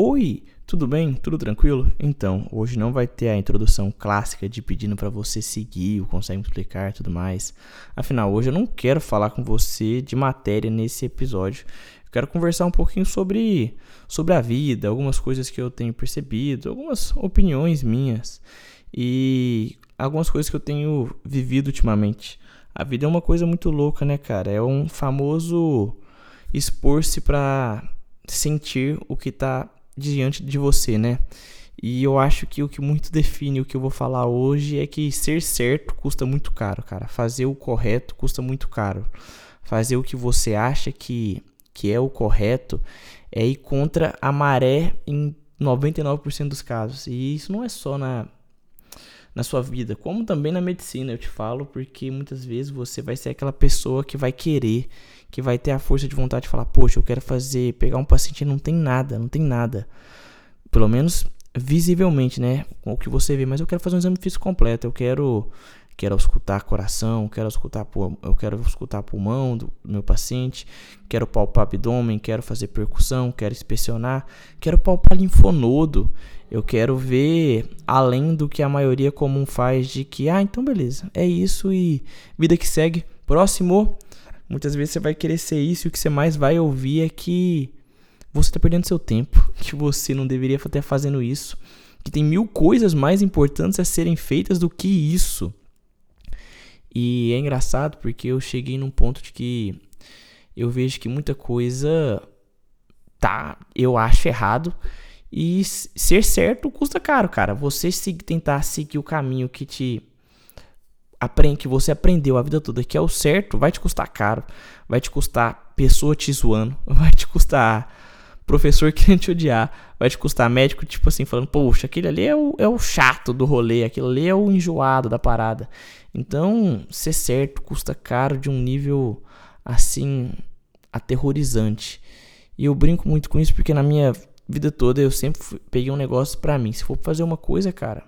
Oi, tudo bem? Tudo tranquilo? Então, hoje não vai ter a introdução clássica de pedindo para você seguir, o consegue explicar, tudo mais. Afinal, hoje eu não quero falar com você de matéria nesse episódio. Eu quero conversar um pouquinho sobre sobre a vida, algumas coisas que eu tenho percebido, algumas opiniões minhas e algumas coisas que eu tenho vivido ultimamente. A vida é uma coisa muito louca, né, cara? É um famoso expor-se para sentir o que tá diante de você, né? E eu acho que o que muito define o que eu vou falar hoje é que ser certo custa muito caro, cara. Fazer o correto custa muito caro. Fazer o que você acha que, que é o correto é ir contra a maré em 99% dos casos. E isso não é só na, na sua vida, como também na medicina, eu te falo, porque muitas vezes você vai ser aquela pessoa que vai querer, que vai ter a força de vontade de falar, poxa, eu quero fazer, pegar um paciente e não tem nada, não tem nada. Pelo menos visivelmente, né? O que você vê, mas eu quero fazer um exame físico completo, eu quero quero escutar coração, quero escutar eu quero escutar pulmão do meu paciente, quero palpar abdômen, quero fazer percussão, quero inspecionar, quero palpar linfonodo, eu quero ver além do que a maioria comum faz de que ah, então beleza, é isso e vida que segue. Próximo, muitas vezes você vai querer ser isso e o que você mais vai ouvir é que você está perdendo seu tempo, que você não deveria estar fazendo isso, que tem mil coisas mais importantes a serem feitas do que isso. E é engraçado porque eu cheguei num ponto de que eu vejo que muita coisa tá, eu acho errado. E ser certo custa caro, cara. Você se, tentar seguir o caminho que te aprende, que você aprendeu a vida toda, que é o certo, vai te custar caro. Vai te custar pessoa te zoando. Vai te custar professor querendo te odiar. Vai te custar médico, tipo assim, falando, poxa, aquele ali é o, é o chato do rolê, aquele ali é o enjoado da parada. Então, ser certo custa caro de um nível assim aterrorizante. E eu brinco muito com isso porque na minha vida toda eu sempre peguei um negócio para mim. Se for fazer uma coisa, cara,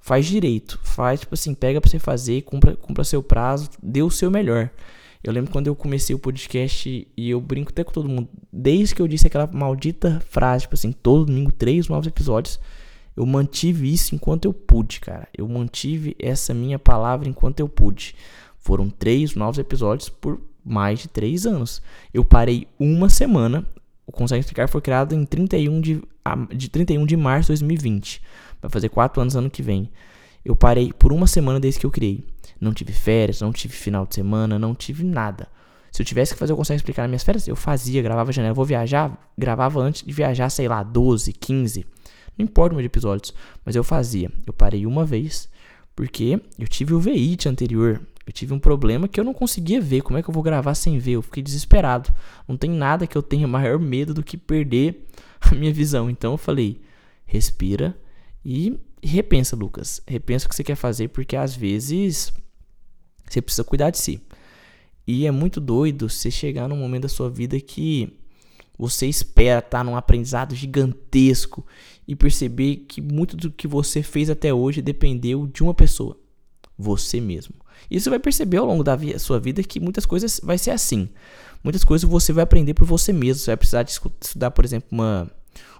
faz direito. Faz, tipo assim, pega pra você fazer, cumpra, cumpra seu prazo, dê o seu melhor. Eu lembro quando eu comecei o podcast e eu brinco até com todo mundo. Desde que eu disse aquela maldita frase, tipo assim, todo domingo, três novos episódios. Eu mantive isso enquanto eu pude, cara. Eu mantive essa minha palavra enquanto eu pude. Foram três novos episódios por mais de três anos. Eu parei uma semana. O Consegue Explicar foi criado em 31 de, de 31 de março de 2020. Vai fazer quatro anos ano que vem. Eu parei por uma semana desde que eu criei. Não tive férias, não tive final de semana, não tive nada. Se eu tivesse que fazer o Consegue Explicar nas minhas férias, eu fazia, gravava janela. Eu vou viajar, gravava antes de viajar, sei lá, 12, 15 não importa o número de episódios, mas eu fazia. Eu parei uma vez porque eu tive o veíte anterior. Eu tive um problema que eu não conseguia ver. Como é que eu vou gravar sem ver? Eu fiquei desesperado. Não tem nada que eu tenha maior medo do que perder a minha visão. Então eu falei: respira e repensa, Lucas. Repensa o que você quer fazer, porque às vezes você precisa cuidar de si. E é muito doido você chegar num momento da sua vida que você espera estar tá num aprendizado gigantesco e perceber que muito do que você fez até hoje dependeu de uma pessoa, você mesmo. E você vai perceber ao longo da sua vida que muitas coisas vai ser assim. Muitas coisas você vai aprender por você mesmo. Você vai precisar de estudar, por exemplo, uma,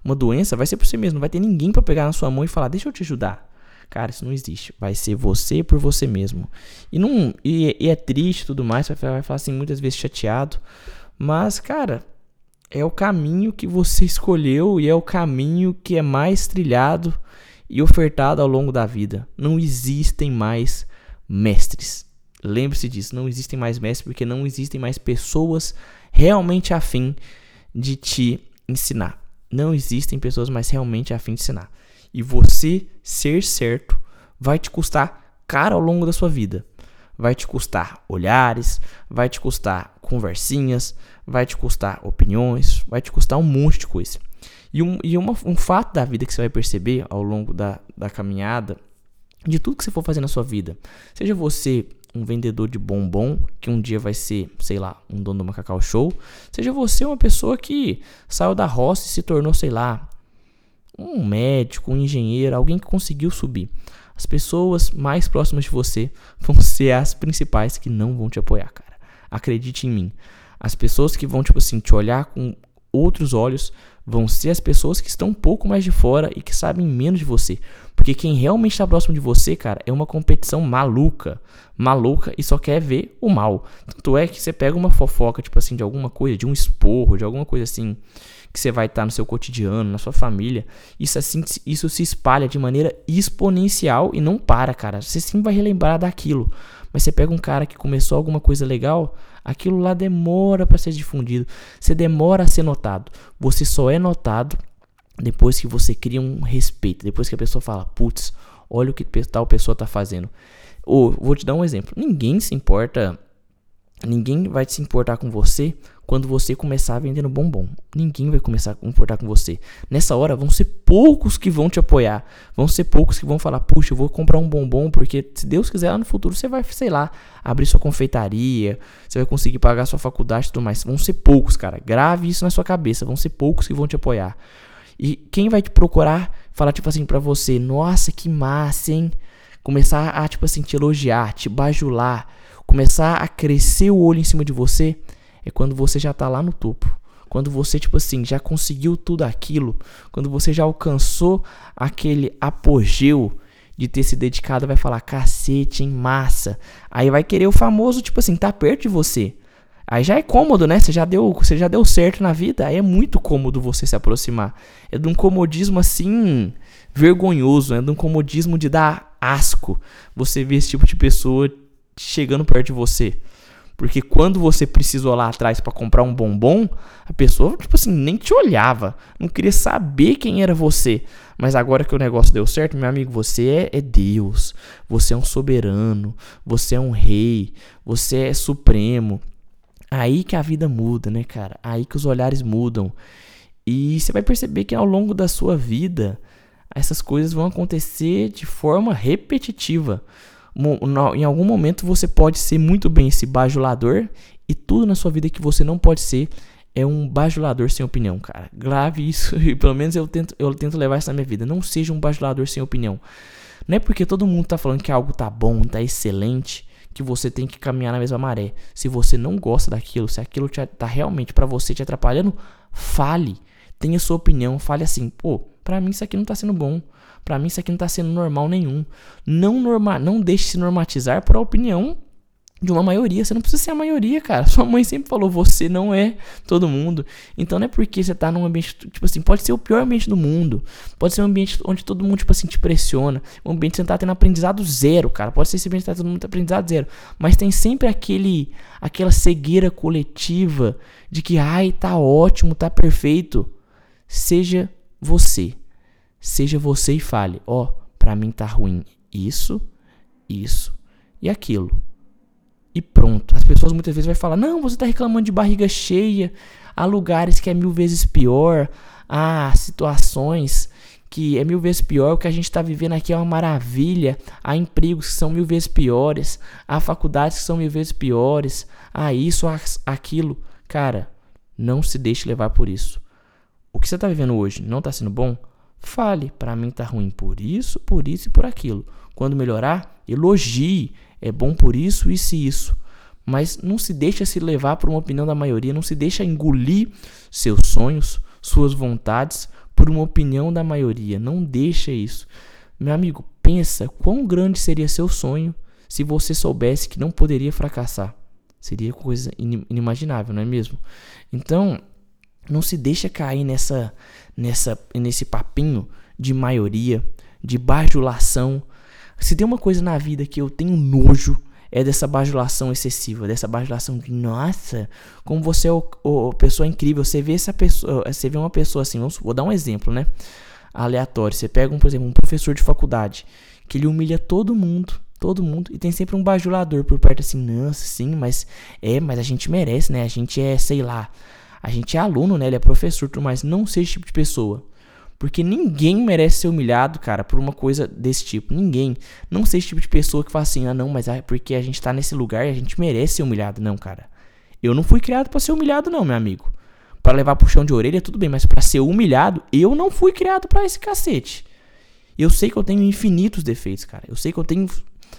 uma doença, vai ser por você mesmo. Não vai ter ninguém para pegar na sua mão e falar: "Deixa eu te ajudar". Cara, isso não existe. Vai ser você por você mesmo. E não e, e é triste tudo mais, vai, vai falar assim muitas vezes chateado, mas cara, é o caminho que você escolheu e é o caminho que é mais trilhado e ofertado ao longo da vida. Não existem mais mestres. Lembre-se disso, não existem mais mestres porque não existem mais pessoas realmente afim de te ensinar. Não existem pessoas mais realmente afim de ensinar. E você ser certo vai te custar caro ao longo da sua vida vai te custar olhares, vai te custar conversinhas, vai te custar opiniões, vai te custar um monte de coisa. E, um, e uma, um fato da vida que você vai perceber ao longo da, da caminhada, de tudo que você for fazer na sua vida, seja você um vendedor de bombom, que um dia vai ser, sei lá, um dono do Macacau Show, seja você uma pessoa que saiu da roça e se tornou, sei lá, um médico, um engenheiro, alguém que conseguiu subir. As pessoas mais próximas de você vão ser as principais que não vão te apoiar, cara. Acredite em mim. As pessoas que vão, tipo assim, te olhar com outros olhos vão ser as pessoas que estão um pouco mais de fora e que sabem menos de você. Porque quem realmente está próximo de você, cara, é uma competição maluca. Maluca e só quer ver o mal. Tanto é que você pega uma fofoca, tipo assim, de alguma coisa, de um esporro, de alguma coisa assim, que você vai estar tá no seu cotidiano, na sua família. Isso assim, isso se espalha de maneira exponencial e não para, cara. Você sim vai relembrar daquilo. Mas você pega um cara que começou alguma coisa legal, aquilo lá demora para ser difundido. Você demora a ser notado. Você só é notado depois que você cria um respeito, depois que a pessoa fala, putz, olha o que tal pessoa tá fazendo. Ou vou te dar um exemplo. Ninguém se importa, ninguém vai se importar com você quando você começar vendendo bombom. Ninguém vai começar a importar com você. Nessa hora vão ser poucos que vão te apoiar. Vão ser poucos que vão falar: "Puxa, eu vou comprar um bombom porque se Deus quiser lá no futuro você vai, sei lá, abrir sua confeitaria, você vai conseguir pagar sua faculdade e tudo mais". Vão ser poucos, cara. Grave isso na sua cabeça. Vão ser poucos que vão te apoiar. E quem vai te procurar falar tipo assim para você: "Nossa, que massa, hein?" Começar a tipo assim te elogiar, te bajular, começar a crescer o olho em cima de você é quando você já tá lá no topo. Quando você, tipo assim, já conseguiu tudo aquilo. Quando você já alcançou aquele apogeu de ter se dedicado, vai falar, cacete, em massa. Aí vai querer o famoso, tipo assim, tá perto de você. Aí já é cômodo, né? Você já deu, você já deu certo na vida. Aí é muito cômodo você se aproximar. É de um comodismo assim vergonhoso, é de um comodismo de dar asco. Você ver esse tipo de pessoa chegando perto de você. Porque quando você precisou lá atrás para comprar um bombom, a pessoa, tipo assim, nem te olhava. Não queria saber quem era você. Mas agora que o negócio deu certo, meu amigo, você é, é Deus. Você é um soberano. Você é um rei. Você é supremo. Aí que a vida muda, né, cara? Aí que os olhares mudam. E você vai perceber que ao longo da sua vida, essas coisas vão acontecer de forma repetitiva em algum momento você pode ser muito bem esse bajulador e tudo na sua vida que você não pode ser é um bajulador sem opinião, cara. Grave isso e pelo menos eu tento, eu tento levar isso na minha vida. Não seja um bajulador sem opinião. Não é porque todo mundo tá falando que algo tá bom, tá excelente, que você tem que caminhar na mesma maré. Se você não gosta daquilo, se aquilo te, tá realmente para você te atrapalhando, fale. Tenha sua opinião, fale assim, pô, pra mim isso aqui não tá sendo bom. Para mim isso aqui não tá sendo normal nenhum. Não norma, não deixe se normatizar por a opinião de uma maioria. Você não precisa ser a maioria, cara. Sua mãe sempre falou: você não é todo mundo. Então não é porque você tá num ambiente, tipo assim, pode ser o pior ambiente do mundo. Pode ser um ambiente onde todo mundo, tipo assim, te pressiona. Um ambiente que você tá tendo aprendizado zero, cara. Pode ser esse ambiente que tá todo mundo aprendizado zero. Mas tem sempre aquele, aquela cegueira coletiva de que, ai, tá ótimo, tá perfeito. Seja você. Seja você e fale: Ó, oh, pra mim tá ruim isso, isso e aquilo. E pronto. As pessoas muitas vezes vão falar: Não, você tá reclamando de barriga cheia. Há lugares que é mil vezes pior. Há situações que é mil vezes pior. O que a gente está vivendo aqui é uma maravilha. Há empregos que são mil vezes piores. Há faculdades que são mil vezes piores. Há isso, há aquilo. Cara, não se deixe levar por isso. O que você está vivendo hoje não está sendo bom? Fale, para mim tá ruim por isso, por isso e por aquilo. Quando melhorar, elogie, é bom por isso, isso e isso. Mas não se deixa se levar por uma opinião da maioria, não se deixa engolir seus sonhos, suas vontades por uma opinião da maioria. Não deixa isso. Meu amigo, pensa quão grande seria seu sonho se você soubesse que não poderia fracassar. Seria coisa inimaginável, não é mesmo? Então, não se deixa cair nessa, nessa, nesse papinho de maioria, de bajulação. Se tem uma coisa na vida que eu tenho nojo, é dessa bajulação excessiva, dessa bajulação de nossa, como você é o, o, pessoa incrível. Você vê essa pessoa, você vê uma pessoa assim, vamos, vou dar um exemplo, né? Aleatório. Você pega, um, por exemplo, um professor de faculdade que ele humilha todo mundo, todo mundo, e tem sempre um bajulador por perto assim, nossa, sim, mas é, mas a gente merece, né? A gente é, sei lá, a gente é aluno, né? Ele é professor, mais. Não seja esse tipo de pessoa. Porque ninguém merece ser humilhado, cara, por uma coisa desse tipo. Ninguém. Não seja esse tipo de pessoa que fala assim, ah, não, mas é porque a gente tá nesse lugar e a gente merece ser humilhado. Não, cara. Eu não fui criado para ser humilhado, não, meu amigo. Para levar puxão de orelha, tudo bem, mas para ser humilhado, eu não fui criado para esse cacete. Eu sei que eu tenho infinitos defeitos, cara. Eu sei que eu tenho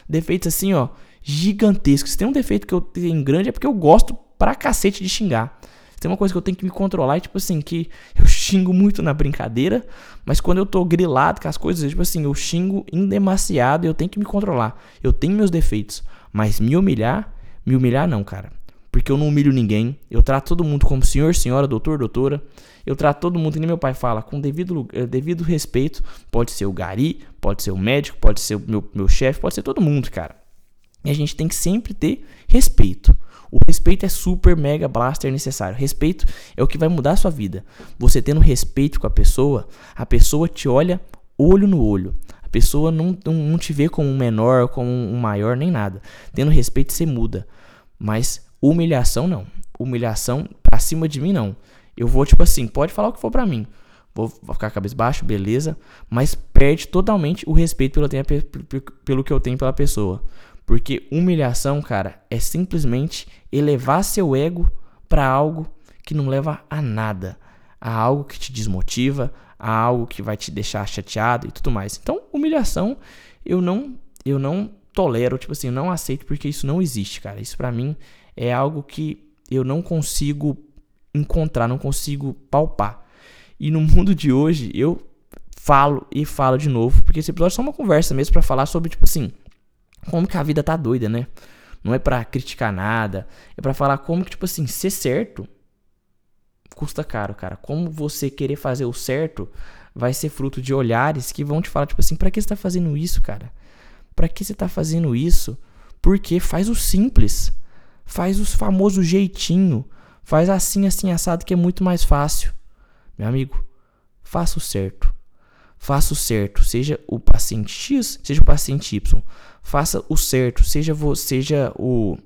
defeitos assim, ó, gigantescos. Se tem um defeito que eu tenho grande é porque eu gosto pra cacete de xingar. Tem uma coisa que eu tenho que me controlar, é, tipo assim, que eu xingo muito na brincadeira, mas quando eu tô grilado com as coisas, tipo assim, eu xingo em demasiado e eu tenho que me controlar. Eu tenho meus defeitos, mas me humilhar, me humilhar não, cara. Porque eu não humilho ninguém, eu trato todo mundo como senhor, senhora, doutor, doutora. Eu trato todo mundo, que nem meu pai fala, com devido, eh, devido respeito. Pode ser o gari, pode ser o médico, pode ser o meu, meu chefe, pode ser todo mundo, cara. E a gente tem que sempre ter respeito. O respeito é super mega blaster necessário. Respeito é o que vai mudar a sua vida. Você tendo respeito com a pessoa, a pessoa te olha olho no olho. A pessoa não, não, não te vê como um menor, como um maior, nem nada. Tendo respeito, você muda. Mas humilhação, não. Humilhação pra cima de mim, não. Eu vou, tipo assim, pode falar o que for pra mim. Vou ficar cabeça baixa, beleza. Mas perde totalmente o respeito pelo que eu tenho pela pessoa. Porque humilhação, cara, é simplesmente elevar seu ego para algo que não leva a nada, a algo que te desmotiva, a algo que vai te deixar chateado e tudo mais. Então, humilhação eu não eu não tolero, tipo assim, eu não aceito porque isso não existe, cara. Isso para mim é algo que eu não consigo encontrar, não consigo palpar. E no mundo de hoje, eu falo e falo de novo, porque esse episódio é só uma conversa mesmo para falar sobre tipo assim, como que a vida tá doida, né? Não é para criticar nada, é para falar como que tipo assim, ser certo custa caro, cara. Como você querer fazer o certo vai ser fruto de olhares que vão te falar tipo assim, para que você tá fazendo isso, cara? Para que você tá fazendo isso? Porque faz o simples. Faz os famoso jeitinho. Faz assim, assim, assado que é muito mais fácil. Meu amigo, faça o certo. Faça o certo, seja o paciente X, seja o paciente Y faça o certo, seja você, seja o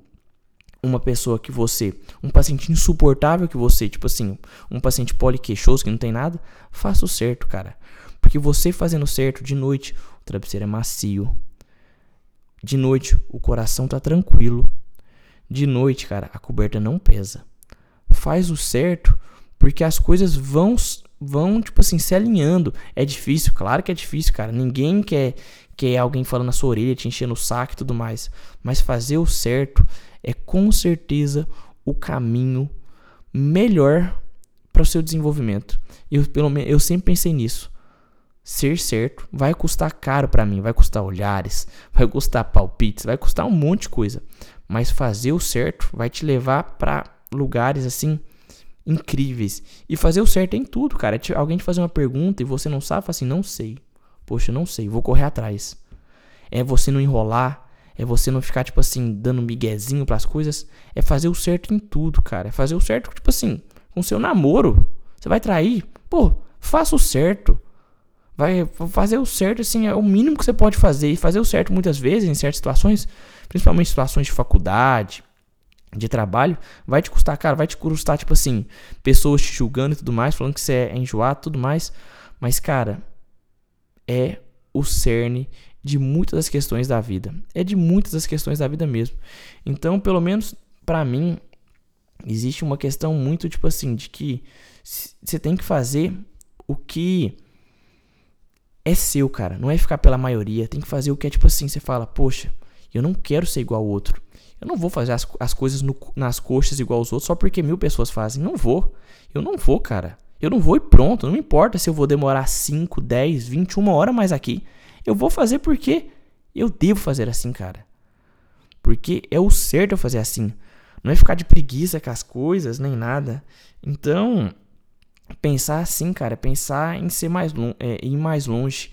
uma pessoa que você, um paciente insuportável que você, tipo assim, um paciente poliqueixoso que não tem nada, faça o certo, cara. Porque você fazendo certo de noite, o travesseiro é macio. De noite, o coração tá tranquilo. De noite, cara, a coberta não pesa. Faz o certo, porque as coisas vão vão tipo assim se alinhando. É difícil, claro que é difícil, cara. Ninguém quer que é alguém falando na sua orelha, te enchendo o saco e tudo mais. Mas fazer o certo é com certeza o caminho melhor para o seu desenvolvimento. Eu, pelo menos, eu sempre pensei nisso. Ser certo vai custar caro para mim, vai custar olhares, vai custar palpites, vai custar um monte de coisa. Mas fazer o certo vai te levar para lugares assim incríveis. E fazer o certo é em tudo, cara. É alguém te fazer uma pergunta e você não sabe, assim, não sei. Poxa, não sei, vou correr atrás. É você não enrolar, é você não ficar, tipo assim, dando miguezinho pras coisas. É fazer o certo em tudo, cara. É fazer o certo, tipo assim, com seu namoro. Você vai trair? Pô, faça o certo. Vai fazer o certo, assim, é o mínimo que você pode fazer. E fazer o certo muitas vezes, em certas situações, principalmente situações de faculdade, de trabalho, vai te custar, cara, vai te custar, tipo assim, pessoas te julgando e tudo mais, falando que você é enjoado e tudo mais. Mas, cara, é o cerne de muitas das questões da vida. É de muitas das questões da vida mesmo. Então, pelo menos para mim, existe uma questão muito tipo assim de que você tem que fazer o que é seu, cara. Não é ficar pela maioria. Tem que fazer o que é tipo assim. Você fala, poxa, eu não quero ser igual ao outro. Eu não vou fazer as, as coisas no, nas coxas igual aos outros só porque mil pessoas fazem. Não vou. Eu não vou, cara. Eu não vou e pronto, não importa se eu vou demorar 5, 10, 21 horas mais aqui. Eu vou fazer porque eu devo fazer assim, cara. Porque é o certo eu fazer assim. Não é ficar de preguiça com as coisas, nem nada. Então, pensar assim, cara, pensar em ser mais é, ir mais longe.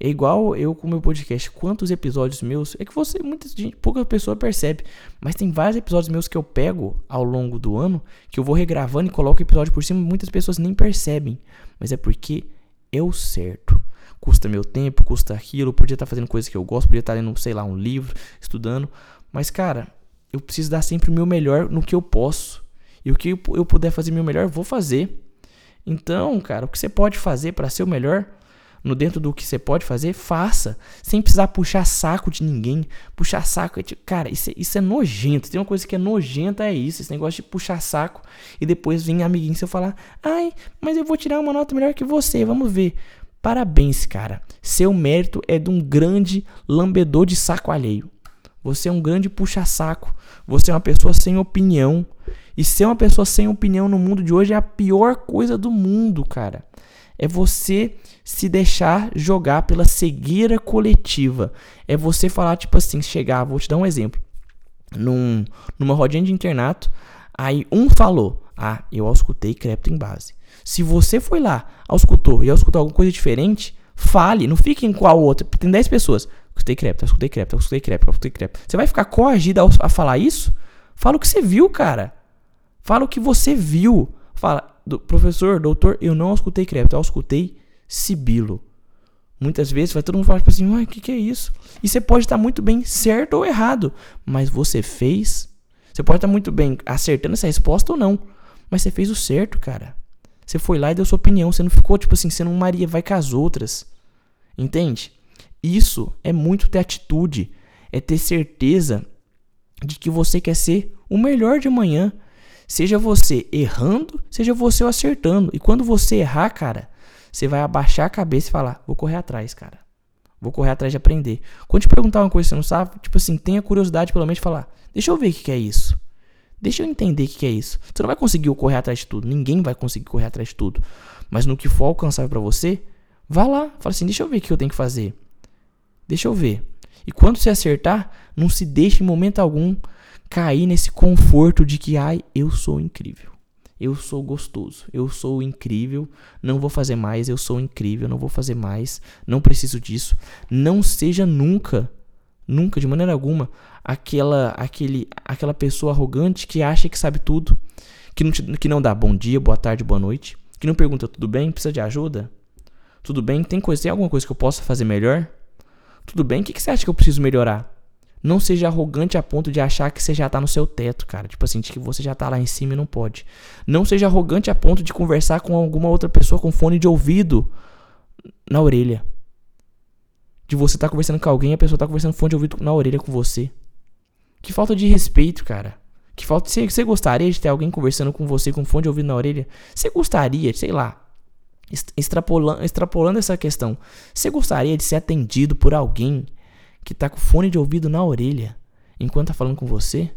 É igual eu com o meu podcast. Quantos episódios meus. É que você, muita gente, pouca pessoa percebe. Mas tem vários episódios meus que eu pego ao longo do ano. Que eu vou regravando e coloco o episódio por cima. Muitas pessoas nem percebem. Mas é porque é o certo. Custa meu tempo, custa aquilo. Podia estar fazendo coisas que eu gosto. Podia estar lendo, sei lá, um livro, estudando. Mas, cara, eu preciso dar sempre o meu melhor no que eu posso. E o que eu puder fazer meu melhor, vou fazer. Então, cara, o que você pode fazer para ser o melhor, no dentro do que você pode fazer, faça. Sem precisar puxar saco de ninguém. Puxar saco é tipo, cara, isso, é, isso é nojento. Tem uma coisa que é nojenta, é isso. Esse negócio de puxar saco e depois vir amiguinho seu falar: ai, mas eu vou tirar uma nota melhor que você, vamos ver. Parabéns, cara. Seu mérito é de um grande lambedor de saco alheio. Você é um grande puxa-saco. Você é uma pessoa sem opinião. E ser uma pessoa sem opinião no mundo de hoje é a pior coisa do mundo, cara. É você se deixar jogar pela cegueira coletiva. É você falar, tipo assim, chegar, vou te dar um exemplo. Num, numa rodinha de internato, aí um falou: Ah, eu auscultei crepto em base. Se você foi lá, auscultou e auscultou alguma coisa diferente, fale, não fique em qual outra. Tem 10 pessoas. Escutei crepto, escutei crepto, escutei crepto, escutei crepto. Você vai ficar coagido a falar isso? Fala o que você viu, cara. Fala o que você viu. Fala, do, professor, doutor, eu não escutei crepto, eu escutei sibilo. Muitas vezes vai todo mundo falar tipo assim, uai, o que, que é isso? E você pode estar muito bem certo ou errado, mas você fez. Você pode estar muito bem acertando essa resposta ou não, mas você fez o certo, cara. Você foi lá e deu sua opinião, você não ficou tipo assim, sendo um Maria vai com as outras. Entende? Isso é muito ter atitude, é ter certeza de que você quer ser o melhor de amanhã. Seja você errando, seja você acertando. E quando você errar, cara, você vai abaixar a cabeça e falar: vou correr atrás, cara. Vou correr atrás de aprender. Quando te perguntar uma coisa que você não sabe, tipo assim, tenha curiosidade pelo menos de falar: deixa eu ver o que é isso. Deixa eu entender o que é isso. Você não vai conseguir correr atrás de tudo. Ninguém vai conseguir correr atrás de tudo. Mas no que for alcançável para você, vá lá. Fala assim: deixa eu ver o que eu tenho que fazer. Deixa eu ver. E quando você acertar, não se deixe em momento algum cair nesse conforto de que, ai, eu sou incrível. Eu sou gostoso, eu sou incrível, não vou fazer mais, eu sou incrível, não vou fazer mais, não preciso disso. Não seja nunca, nunca, de maneira alguma, aquela, aquele, aquela pessoa arrogante que acha que sabe tudo, que não, que não dá bom dia, boa tarde, boa noite, que não pergunta tudo bem, precisa de ajuda? Tudo bem? Tem, coisa, tem alguma coisa que eu possa fazer melhor? Tudo bem? O que, que você acha que eu preciso melhorar? Não seja arrogante a ponto de achar que você já tá no seu teto, cara. Tipo assim, de que você já tá lá em cima e não pode. Não seja arrogante a ponto de conversar com alguma outra pessoa com fone de ouvido na orelha. De você tá conversando com alguém e a pessoa tá conversando fone de ouvido na orelha com você. Que falta de respeito, cara. Que falta. Você, você gostaria de ter alguém conversando com você com fone de ouvido na orelha? Você gostaria, sei lá. Extrapolando, extrapolando essa questão. Você gostaria de ser atendido por alguém que tá com fone de ouvido na orelha enquanto tá falando com você,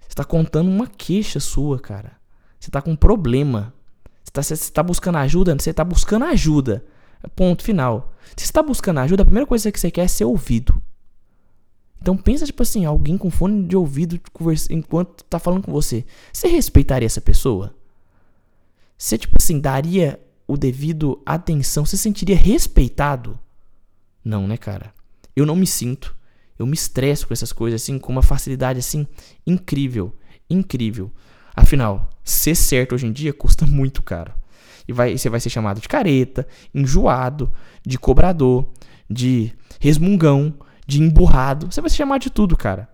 você tá contando uma queixa sua, cara. Você tá com um problema. Você tá, você tá buscando ajuda? Você tá buscando ajuda. Ponto final. Se você tá buscando ajuda, a primeira coisa que você quer é ser ouvido. Então pensa, tipo assim, alguém com fone de ouvido enquanto tá falando com você. Você respeitaria essa pessoa? Você, tipo assim, daria o devido atenção? Você se sentiria respeitado? Não, né, cara? Eu não me sinto. Eu me estresso com essas coisas assim, com uma facilidade assim incrível, incrível. Afinal, ser certo hoje em dia custa muito caro. E vai, você vai ser chamado de careta, enjoado, de cobrador, de resmungão, de emburrado. Você vai ser chamado de tudo, cara.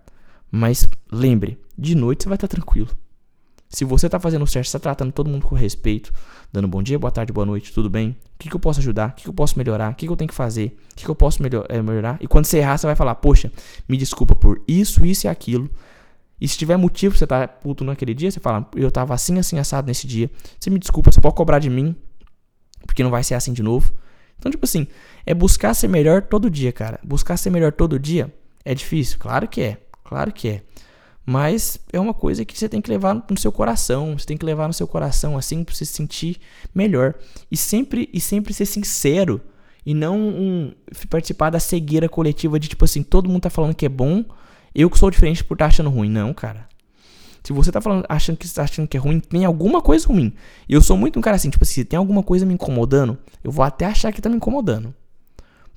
Mas lembre, de noite você vai estar tranquilo. Se você está fazendo certo, está tratando todo mundo com respeito, dando bom dia, boa tarde, boa noite, tudo bem? O que, que eu posso ajudar? O que, que eu posso melhorar? O que, que eu tenho que fazer? O que, eu posso melhor, é, melhorar? E quando você errar, você vai falar, poxa, me desculpa por isso, isso e aquilo. E se tiver motivo você tá puto naquele dia, você fala, eu tava assim, assim, assado nesse dia. Você me desculpa, você pode cobrar de mim, porque não vai ser assim de novo. Então, tipo assim, é buscar ser melhor todo dia, cara. Buscar ser melhor todo dia é difícil? Claro que é. Claro que é. Mas é uma coisa que você tem que levar no seu coração, você tem que levar no seu coração assim para você se sentir melhor e sempre e sempre ser sincero e não um, participar da cegueira coletiva de tipo assim, todo mundo tá falando que é bom, eu que sou diferente por estar tá achando ruim. Não, cara. Se você tá falando, achando que está achando que é ruim, tem alguma coisa ruim. Eu sou muito um cara assim, tipo assim, se tem alguma coisa me incomodando, eu vou até achar que tá me incomodando.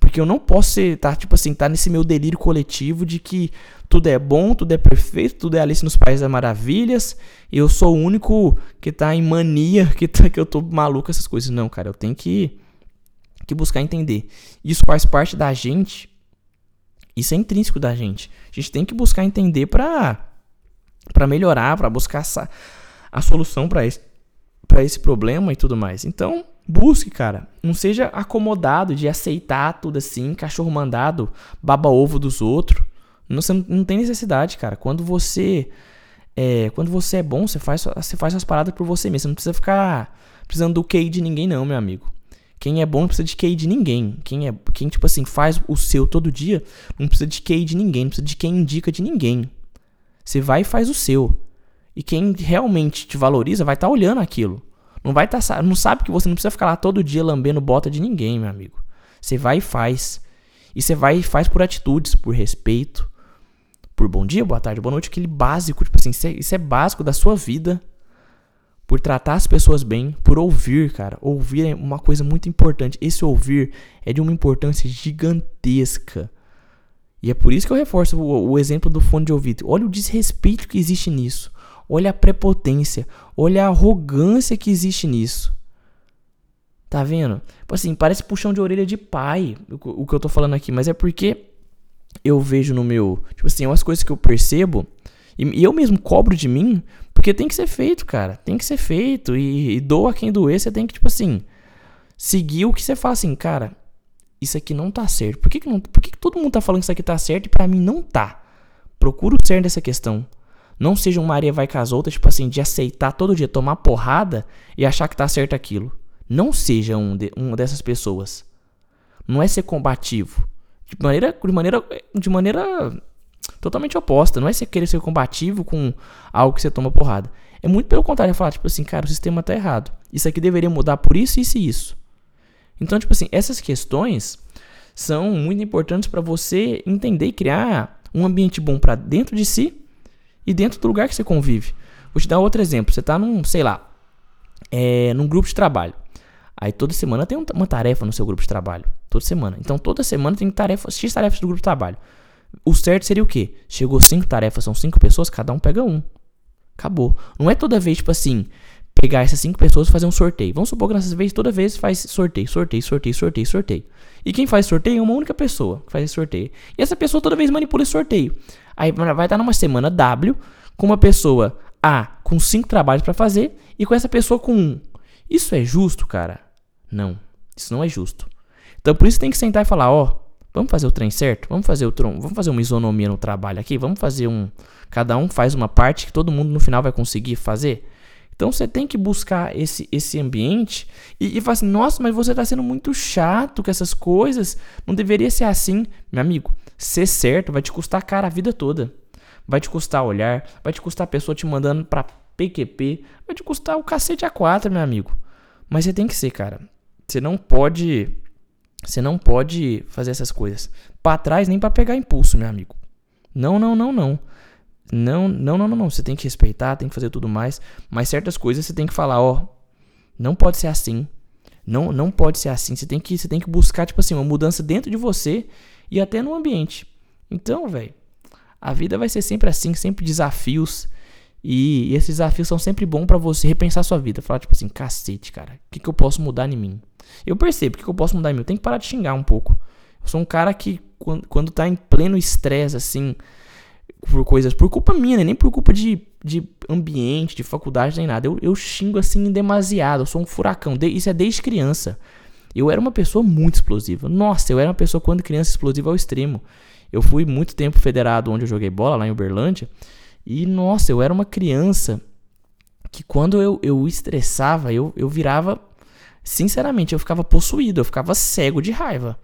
Porque eu não posso ser, tá, tipo assim, tá nesse meu delírio coletivo de que tudo é bom, tudo é perfeito, tudo é Alice nos Países das Maravilhas. Eu sou o único que tá em mania, que, tá, que eu tô maluco essas coisas. Não, cara, eu tenho que, que buscar entender. Isso faz parte da gente. Isso é intrínseco da gente. A gente tem que buscar entender pra, pra melhorar, pra buscar essa, a solução para esse, pra esse problema e tudo mais. Então, Busque, cara. Não seja acomodado de aceitar tudo assim, cachorro mandado, baba ovo dos outros. Não, não tem necessidade, cara. Quando você é, quando você é bom, você faz, você faz as paradas por você mesmo. Você não precisa ficar precisando do QI de ninguém, não, meu amigo. Quem é bom não precisa de QI de ninguém. Quem é, quem tipo assim faz o seu todo dia, não precisa de QI de ninguém, não precisa de quem indica de ninguém. Você vai e faz o seu. E quem realmente te valoriza vai estar tá olhando aquilo. Não vai tá, não sabe que você não precisa ficar lá todo dia lambendo bota de ninguém, meu amigo. Você vai e faz. E você vai e faz por atitudes, por respeito, por bom dia, boa tarde, boa noite, aquele básico, tipo assim, é, isso é básico da sua vida. Por tratar as pessoas bem, por ouvir, cara. Ouvir é uma coisa muito importante. Esse ouvir é de uma importância gigantesca. E é por isso que eu reforço o, o exemplo do fone de ouvido. Olha o desrespeito que existe nisso. Olha a prepotência. Olha a arrogância que existe nisso. Tá vendo? Tipo assim, parece puxão de orelha de pai o, que eu tô falando aqui. Mas é porque eu vejo no meu. Tipo assim, umas coisas que eu percebo. E, eu mesmo cobro de mim. Porque tem que ser feito, cara. Tem que ser feito. E, e doa quem doer. Você tem que, tipo assim. Seguir o que você fala assim, cara isso aqui não tá certo. Por que, que, não, por que, que todo mundo tá falando que isso aqui tá certo e para mim não tá? Procura o cerne dessa questão. Não seja uma Maria vai com as outras, tipo assim, de aceitar todo dia, tomar porrada e achar que tá certo aquilo. Não seja um de, uma dessas pessoas. Não é ser combativo. De maneira, de maneira, de maneira totalmente oposta. Não é você querer ser combativo com algo que você toma porrada. É muito pelo contrário, é falar, tipo assim, cara, o sistema tá errado. Isso aqui deveria mudar por isso, isso e isso. Então, tipo assim, essas questões são muito importantes para você entender e criar um ambiente bom para dentro de si e dentro do lugar que você convive. Vou te dar outro exemplo. Você está num, sei lá, é, num grupo de trabalho. Aí toda semana tem uma tarefa no seu grupo de trabalho. Toda semana. Então toda semana tem tarefas, X tarefas do grupo de trabalho. O certo seria o quê? Chegou cinco tarefas, são cinco pessoas, cada um pega um. Acabou. Não é toda vez, tipo assim, pegar essas cinco pessoas e fazer um sorteio. Vamos supor que nessas vezes toda vez faz sorteio, sorteio, sorteio, sorteio, sorteio. E quem faz sorteio é uma única pessoa que faz esse sorteio. E essa pessoa toda vez manipula esse sorteio. Aí vai estar numa semana W com uma pessoa A com cinco trabalhos para fazer e com essa pessoa com um. Isso é justo, cara? Não. Isso não é justo. Então por isso tem que sentar e falar, ó, vamos fazer o trem certo? Vamos fazer o tron, vamos fazer uma isonomia no trabalho aqui, vamos fazer um, cada um faz uma parte que todo mundo no final vai conseguir fazer. Então você tem que buscar esse, esse ambiente e, e falar assim: nossa, mas você está sendo muito chato com essas coisas. Não deveria ser assim. Meu amigo, ser certo vai te custar cara a vida toda. Vai te custar olhar, vai te custar a pessoa te mandando para PQP, vai te custar o cacete a quatro, meu amigo. Mas você tem que ser, cara. Você não pode. Você não pode fazer essas coisas. Para trás nem para pegar impulso, meu amigo. Não, não, não, não. Não, não, não, não, não. Você tem que respeitar, tem que fazer tudo mais. Mas certas coisas você tem que falar, ó. Não pode ser assim. Não, não pode ser assim. Você tem que, você tem que buscar, tipo assim, uma mudança dentro de você e até no ambiente. Então, velho, a vida vai ser sempre assim, sempre desafios. E, e esses desafios são sempre bons para você repensar sua vida. Falar, tipo assim, cacete, cara, o que, que eu posso mudar em mim? Eu percebo o que, que eu posso mudar em mim. Eu tenho que parar de xingar um pouco. Eu sou um cara que, quando, quando tá em pleno estresse, assim, por coisas por culpa minha, né? nem por culpa de, de ambiente, de faculdade, nem nada. Eu, eu xingo assim demasiado, eu sou um furacão. De, isso é desde criança. Eu era uma pessoa muito explosiva. Nossa, eu era uma pessoa quando criança explosiva ao extremo. Eu fui muito tempo federado onde eu joguei bola, lá em Uberlândia. E nossa, eu era uma criança que quando eu, eu estressava, eu, eu virava. Sinceramente, eu ficava possuído, eu ficava cego de raiva.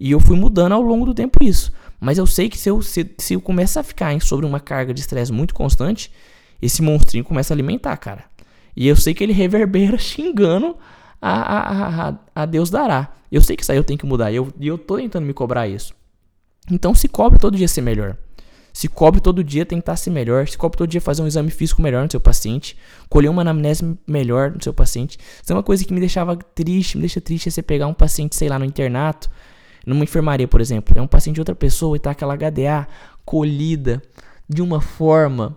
E eu fui mudando ao longo do tempo isso. Mas eu sei que se eu, se, se eu começar a ficar em, sobre uma carga de estresse muito constante, esse monstrinho começa a alimentar, cara. E eu sei que ele reverbera xingando a, a, a, a Deus dará. Eu sei que isso aí eu tenho que mudar. E eu, eu tô tentando me cobrar isso. Então se cobre todo dia ser melhor. Se cobre todo dia tentar ser melhor. Se cobre todo dia fazer um exame físico melhor no seu paciente. Colher uma anamnese melhor no seu paciente. Isso é uma coisa que me deixava triste. Me deixa triste é você pegar um paciente, sei lá, no internato numa enfermaria, por exemplo, é um paciente de outra pessoa e tá aquela HDA colhida de uma forma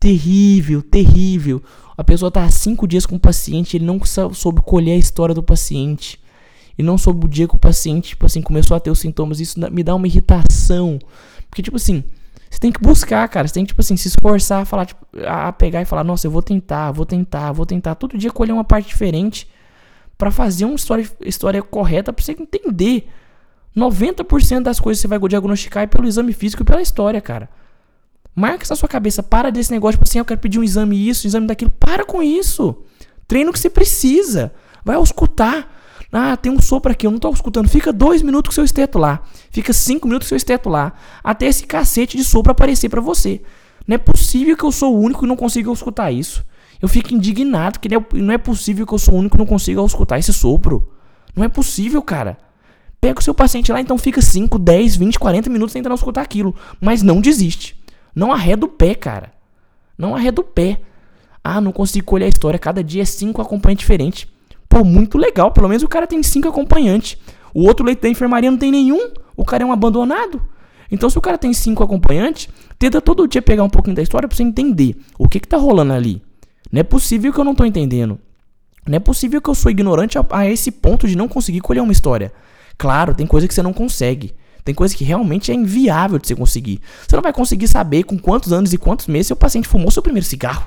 terrível, terrível. A pessoa tá há cinco dias com o paciente, ele não soube colher a história do paciente. E não soube o dia que o paciente, tipo assim, começou a ter os sintomas. Isso me dá uma irritação. Porque, tipo assim, você tem que buscar, cara. Você tem que, tipo assim, se esforçar, a falar, tipo, a pegar e falar, nossa, eu vou tentar, vou tentar, vou tentar. Todo dia colher uma parte diferente para fazer uma história, história correta pra você entender 90% das coisas você vai diagnosticar é pelo exame físico e pela história, cara. Marca na sua cabeça. Para desse negócio, tipo assim, eu quero pedir um exame isso, um exame daquilo. Para com isso. Treina o que você precisa. Vai auscultar. Ah, tem um sopro aqui, eu não tô escutando. Fica dois minutos com seu esteto lá. Fica cinco minutos com seu esteto lá. Até esse cacete de sopro aparecer para você. Não é possível que eu sou o único que não consiga escutar isso. Eu fico indignado que não é possível que eu sou o único que não consiga escutar esse sopro. Não é possível, cara. Pega o seu paciente lá, então fica 5, 10, 20, 40 minutos tentando escutar aquilo. Mas não desiste. Não arreda o pé, cara. Não arreda o pé. Ah, não consigo colher a história. Cada dia é cinco acompanhantes diferentes. Pô, muito legal. Pelo menos o cara tem cinco acompanhantes. O outro leito da enfermaria não tem nenhum. O cara é um abandonado. Então, se o cara tem cinco acompanhantes, tenta todo dia pegar um pouquinho da história pra você entender o que que tá rolando ali. Não é possível que eu não tô entendendo. Não é possível que eu sou ignorante a, a esse ponto de não conseguir colher uma história. Claro, tem coisa que você não consegue. Tem coisa que realmente é inviável de você conseguir. Você não vai conseguir saber com quantos anos e quantos meses seu paciente fumou seu primeiro cigarro.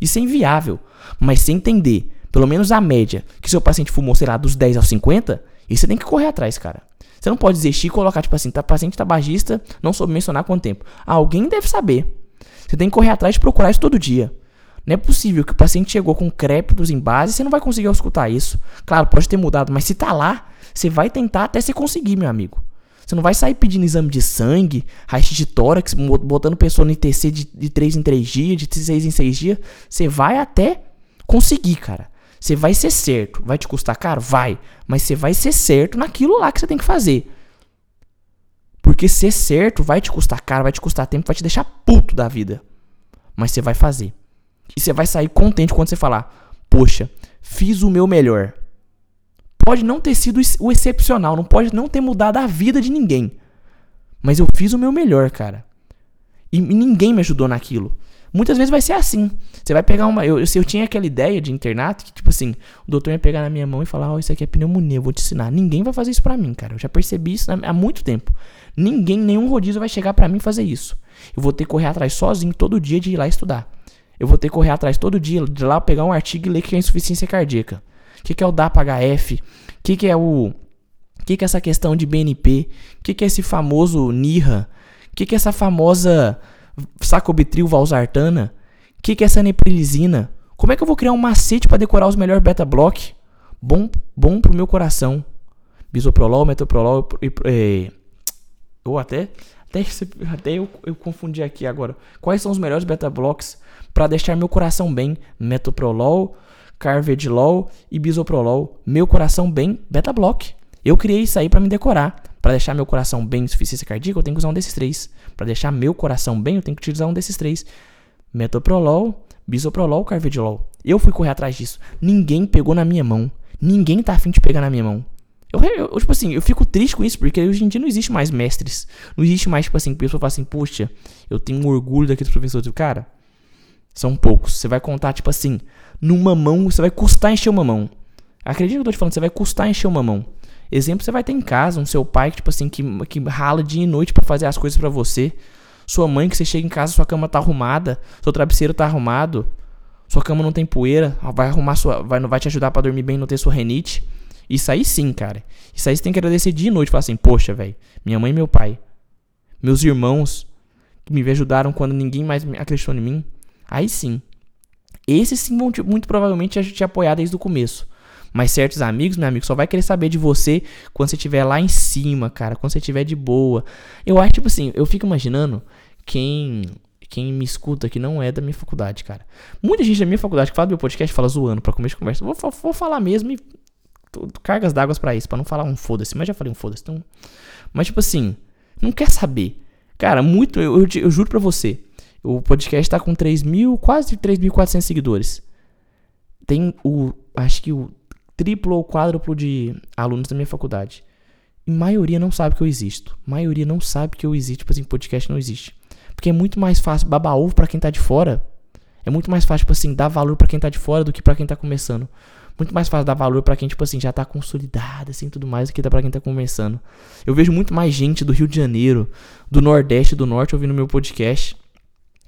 Isso é inviável. Mas sem entender, pelo menos a média, que seu paciente fumou, sei lá, dos 10 aos 50, isso você tem que correr atrás, cara. Você não pode desistir e colocar, tipo assim, tá, paciente tabagista, não soube mencionar quanto tempo. Alguém deve saber. Você tem que correr atrás de procurar isso todo dia. Não é possível que o paciente chegou com crépitos em base você não vai conseguir escutar isso. Claro, pode ter mudado, mas se tá lá, você vai tentar até você conseguir, meu amigo. Você não vai sair pedindo exame de sangue, raio de tórax, botando pessoa no ITC de, de 3 em 3 dias, de 6 em 6 dias. Você vai até conseguir, cara. Você vai ser certo. Vai te custar caro? Vai. Mas você vai ser certo naquilo lá que você tem que fazer. Porque ser certo vai te custar caro, vai te custar tempo, vai te deixar puto da vida. Mas você vai fazer. E você vai sair contente quando você falar: Poxa, fiz o meu melhor. Pode não ter sido o excepcional, não pode não ter mudado a vida de ninguém. Mas eu fiz o meu melhor, cara. E ninguém me ajudou naquilo. Muitas vezes vai ser assim. Você vai pegar uma. Eu, eu, eu tinha aquela ideia de internato que, tipo assim, o doutor ia pegar na minha mão e falar: Ó, oh, isso aqui é pneumonia, eu vou te ensinar. Ninguém vai fazer isso pra mim, cara. Eu já percebi isso há muito tempo. Ninguém, nenhum rodízio vai chegar para mim fazer isso. Eu vou ter que correr atrás sozinho todo dia de ir lá estudar. Eu vou ter que correr atrás todo dia de lá pegar um artigo e ler que é insuficiência cardíaca. O que, que é o DAPA-HF? O que, que é o. O que, que é essa questão de BNP? O que, que é esse famoso NIRA? O que, que é essa famosa sacobitril valsartana? O que, que é essa neprilizina? Como é que eu vou criar um macete para decorar os melhores beta-block? Bom, bom pro meu coração. Bisoprolol, metoprolol e, e, ou até até, até eu, eu confundi aqui agora. Quais são os melhores beta-blocks para deixar meu coração bem? Metoprolol, Carvedilol e Bisoprolol. Meu coração bem, beta-block. Eu criei isso aí para me decorar. Para deixar meu coração bem, insuficiência cardíaca, eu tenho que usar um desses três. Para deixar meu coração bem, eu tenho que utilizar um desses três. Metoprolol, Bisoprolol, Carvedilol. Eu fui correr atrás disso. Ninguém pegou na minha mão. Ninguém tá afim de pegar na minha mão. Eu, eu, tipo assim, eu fico triste com isso, porque hoje em dia não existe mais mestres. Não existe mais, tipo assim, pessoa fala assim, poxa, eu tenho um orgulho daqueles professores. Cara, são poucos. Você vai contar, tipo assim, numa mão, você vai custar encher uma mão. Acredita que eu tô te falando, você vai custar encher uma mão. Exemplo, você vai ter em casa um seu pai que, tipo assim, que, que rala dia e noite para fazer as coisas para você. Sua mãe que você chega em casa, sua cama tá arrumada, seu travesseiro tá arrumado, sua cama não tem poeira, vai arrumar sua, vai, vai te ajudar para dormir bem, não ter sua renite. Isso aí sim, cara. Isso aí você tem que agradecer dia e noite. Falar assim, poxa, velho, minha mãe e meu pai, meus irmãos, que me ajudaram quando ninguém mais acreditou em mim. Aí sim. Esses sim vão muito provavelmente te apoiar desde o começo. Mas certos amigos, meu amigo, só vai querer saber de você quando você estiver lá em cima, cara. Quando você estiver de boa. Eu acho, tipo assim, eu fico imaginando quem quem me escuta que não é da minha faculdade, cara. Muita gente da minha faculdade que fala do meu podcast fala zoando pra começo de conversa. Vou, vou falar mesmo e cargas d'água para isso, para não falar um foda-se, mas já falei um foda-se. Então, mas tipo assim, não quer saber. Cara, muito, eu, eu, eu juro pra você, o podcast tá com 3 mil, quase 3.400 seguidores. Tem o, acho que o triplo ou quádruplo de alunos da minha faculdade. E maioria não sabe que eu existo. maioria não sabe que eu existo, tipo assim, podcast não existe. Porque é muito mais fácil babar ovo pra quem tá de fora. É muito mais fácil, tipo assim, dar valor para quem tá de fora do que para quem tá começando muito mais fácil dar valor para quem, tipo assim, já tá consolidado, assim, tudo mais, do que dá pra quem tá começando. Eu vejo muito mais gente do Rio de Janeiro, do Nordeste, do Norte ouvindo meu podcast,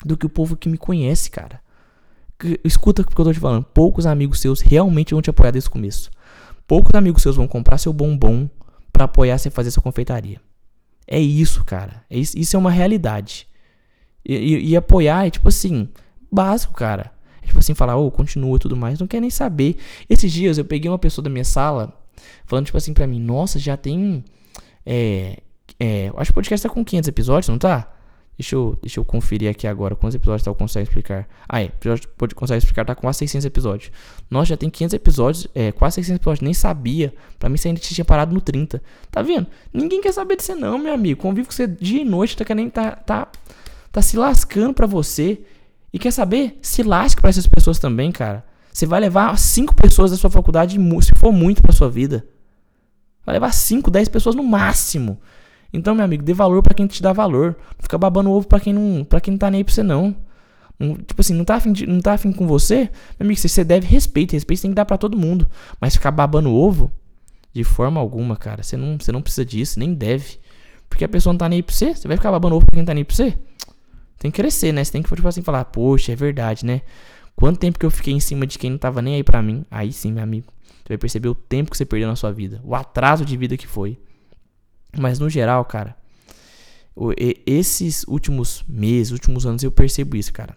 do que o povo que me conhece, cara. Escuta o que eu tô te falando. Poucos amigos seus realmente vão te apoiar desde o começo. Poucos amigos seus vão comprar seu bombom para apoiar você fazer sua confeitaria. É isso, cara. É isso, isso é uma realidade. E, e, e apoiar é tipo assim, básico, cara. Tipo assim, falar, ô, oh, continua tudo mais. Não quer nem saber. Esses dias eu peguei uma pessoa da minha sala falando, tipo assim, pra mim, nossa, já tem. É. é acho que o podcast tá com 500 episódios, não tá? Deixa eu, deixa eu conferir aqui agora quantos episódios tá, eu consigo explicar. Ah, é. Pode consegue explicar, tá quase 600 episódios. Nós já tem 500 episódios, é, quase 600 episódios, nem sabia. Pra mim você ainda tinha parado no 30. Tá vendo? Ninguém quer saber de você não, meu amigo. Convive com você dia e noite, tá querendo, tá, tá, tá se lascando pra você. E quer saber? Se lasque pra essas pessoas também, cara. Você vai levar 5 pessoas da sua faculdade, se for muito pra sua vida. Vai levar 5, 10 pessoas no máximo. Então, meu amigo, dê valor para quem te dá valor. Não fica babando ovo para quem não, para quem não tá nem aí pra você não. Tipo assim, não tá afim, de, não tá afim com você, meu amigo, você deve respeito, respeito tem que dar para todo mundo, mas ficar babando ovo de forma alguma, cara. Você não, você não precisa disso, nem deve. Porque a pessoa não tá nem aí pra você, você vai ficar babando ovo pra quem tá nem aí pra você? Tem que crescer, né? Você tem que, tipo assim, falar, poxa, é verdade, né? Quanto tempo que eu fiquei em cima de quem não tava nem aí pra mim? Aí sim, meu amigo. Você vai perceber o tempo que você perdeu na sua vida. O atraso de vida que foi. Mas no geral, cara, esses últimos meses, últimos anos, eu percebo isso, cara.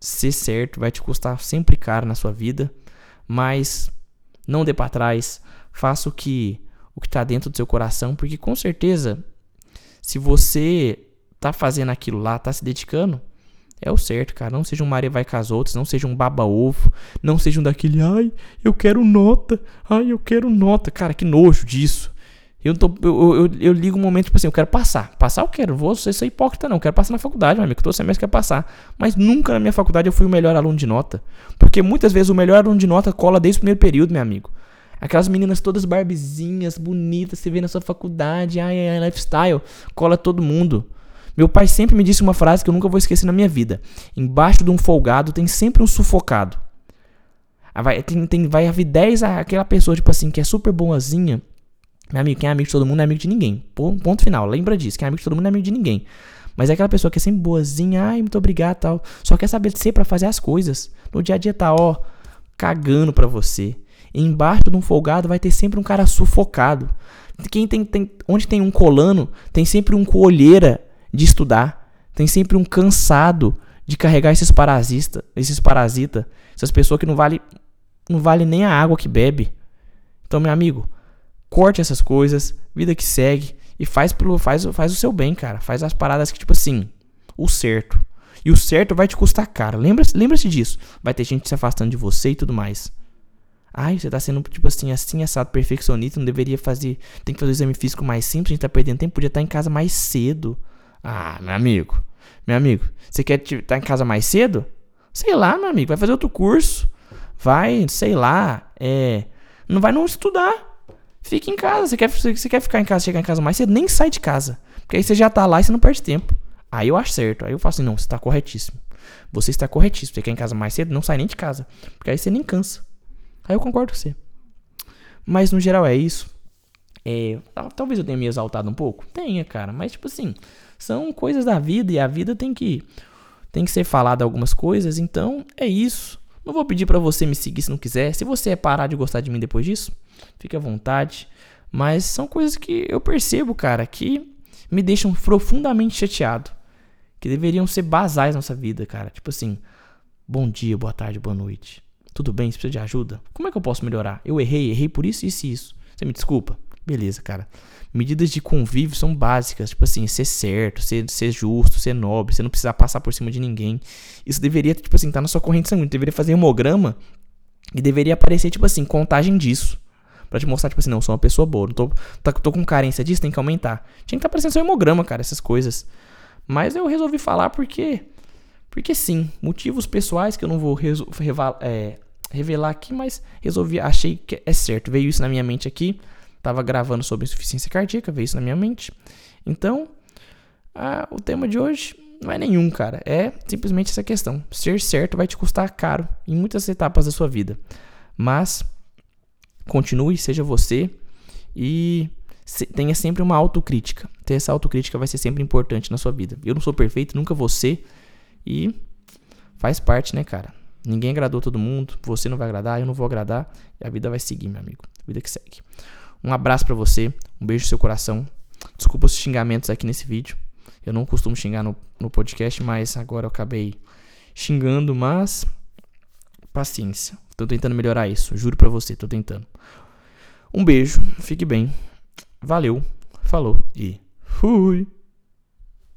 Ser certo vai te custar sempre caro na sua vida, mas não dê para trás. Faça o que o que tá dentro do seu coração, porque com certeza, se você tá fazendo aquilo lá, tá se dedicando, é o certo, cara. Não seja um Maria vai com as outras, não seja um baba-ovo, não seja um daquele, ai, eu quero nota, ai, eu quero nota. Cara, que nojo disso. Eu, tô, eu, eu, eu, ligo um momento, tipo assim, eu quero passar. Passar eu quero, vou ser, ser hipócrita não. Eu quero passar na faculdade, meu amigo. Todo semestre quer passar. Mas nunca na minha faculdade eu fui o melhor aluno de nota. Porque muitas vezes o melhor aluno de nota cola desde o primeiro período, meu amigo. Aquelas meninas todas barbezinhas, bonitas, você vê na sua faculdade, ai, ai, lifestyle, cola todo mundo. Meu pai sempre me disse uma frase que eu nunca vou esquecer na minha vida. Embaixo de um folgado tem sempre um sufocado. Vai, tem, tem, vai haver 10 aquela pessoa, tipo assim, que é super boazinha meu amigo, quem é amigo de todo mundo não é amigo de ninguém. Ponto final. Lembra disso. Quem é amigo de todo mundo não é amigo de ninguém. Mas é aquela pessoa que é sempre boazinha, ai, muito obrigado tal. Só quer saber de ser para fazer as coisas. No dia a dia tá, ó, cagando pra você. E embaixo de um folgado vai ter sempre um cara sufocado. Quem tem, tem, onde tem um colano, tem sempre um colheira de estudar. Tem sempre um cansado de carregar esses parasitas, esses parasitas, essas pessoas que não vale não vale nem a água que bebe. Então, meu amigo, corte essas coisas, vida que segue e faz pelo faz, faz o seu bem, cara. Faz as paradas que tipo assim, o certo. E o certo vai te custar caro. Lembra-se lembra disso. Vai ter gente se afastando de você e tudo mais. Ai, você tá sendo tipo assim, assim assado perfeccionista, não deveria fazer, tem que fazer o exame físico mais simples, a gente tá perdendo tempo, podia estar tá em casa mais cedo. Ah, meu amigo. Meu amigo, você quer estar tá em casa mais cedo? Sei lá, meu amigo, vai fazer outro curso. Vai, sei lá, é, não vai não estudar. Fique em casa. Você quer, você quer ficar em casa, chegar em casa mais cedo? Nem sai de casa. Porque aí você já tá lá e você não perde tempo. Aí eu acho certo. Aí eu falo assim: não, você está corretíssimo. Você está corretíssimo. Você quer em casa mais cedo? Não sai nem de casa. Porque aí você nem cansa. Aí eu concordo com você. Mas no geral é isso. É, talvez eu tenha me exaltado um pouco. Tenha, cara. Mas tipo assim, são coisas da vida e a vida tem que tem que ser falada algumas coisas. Então é isso. Não vou pedir para você me seguir se não quiser. Se você parar de gostar de mim depois disso, fique à vontade. Mas são coisas que eu percebo, cara, que me deixam profundamente chateado. Que deveriam ser basais na nossa vida, cara. Tipo assim, bom dia, boa tarde, boa noite. Tudo bem? Você precisa de ajuda? Como é que eu posso melhorar? Eu errei, errei por isso, isso e isso. Você me desculpa? Beleza, cara. Medidas de convívio são básicas, tipo assim, ser certo, ser, ser justo, ser nobre, você não precisar passar por cima de ninguém. Isso deveria, tipo assim, estar tá na sua corrente sanguínea. Deveria fazer hemograma e deveria aparecer, tipo assim, contagem disso. Pra te mostrar, tipo assim, não, sou uma pessoa boa. Não tô, tô, tô com carência disso, tem que aumentar. Tinha que estar tá aparecendo seu hemograma, cara, essas coisas. Mas eu resolvi falar porque. Porque sim, motivos pessoais que eu não vou é, revelar aqui, mas resolvi, achei que é certo. Veio isso na minha mente aqui. Tava gravando sobre insuficiência cardíaca, veio isso na minha mente. Então, ah, o tema de hoje não é nenhum, cara. É simplesmente essa questão. Ser certo vai te custar caro em muitas etapas da sua vida. Mas continue, seja você e tenha sempre uma autocrítica. Ter essa autocrítica vai ser sempre importante na sua vida. Eu não sou perfeito, nunca ser. E faz parte, né, cara? Ninguém agradou todo mundo, você não vai agradar, eu não vou agradar, e a vida vai seguir, meu amigo. A vida que segue. Um abraço para você, um beijo no seu coração. Desculpa os xingamentos aqui nesse vídeo. Eu não costumo xingar no, no podcast, mas agora eu acabei xingando, mas paciência. Tô tentando melhorar isso, juro pra você, tô tentando. Um beijo, fique bem. Valeu, falou e fui.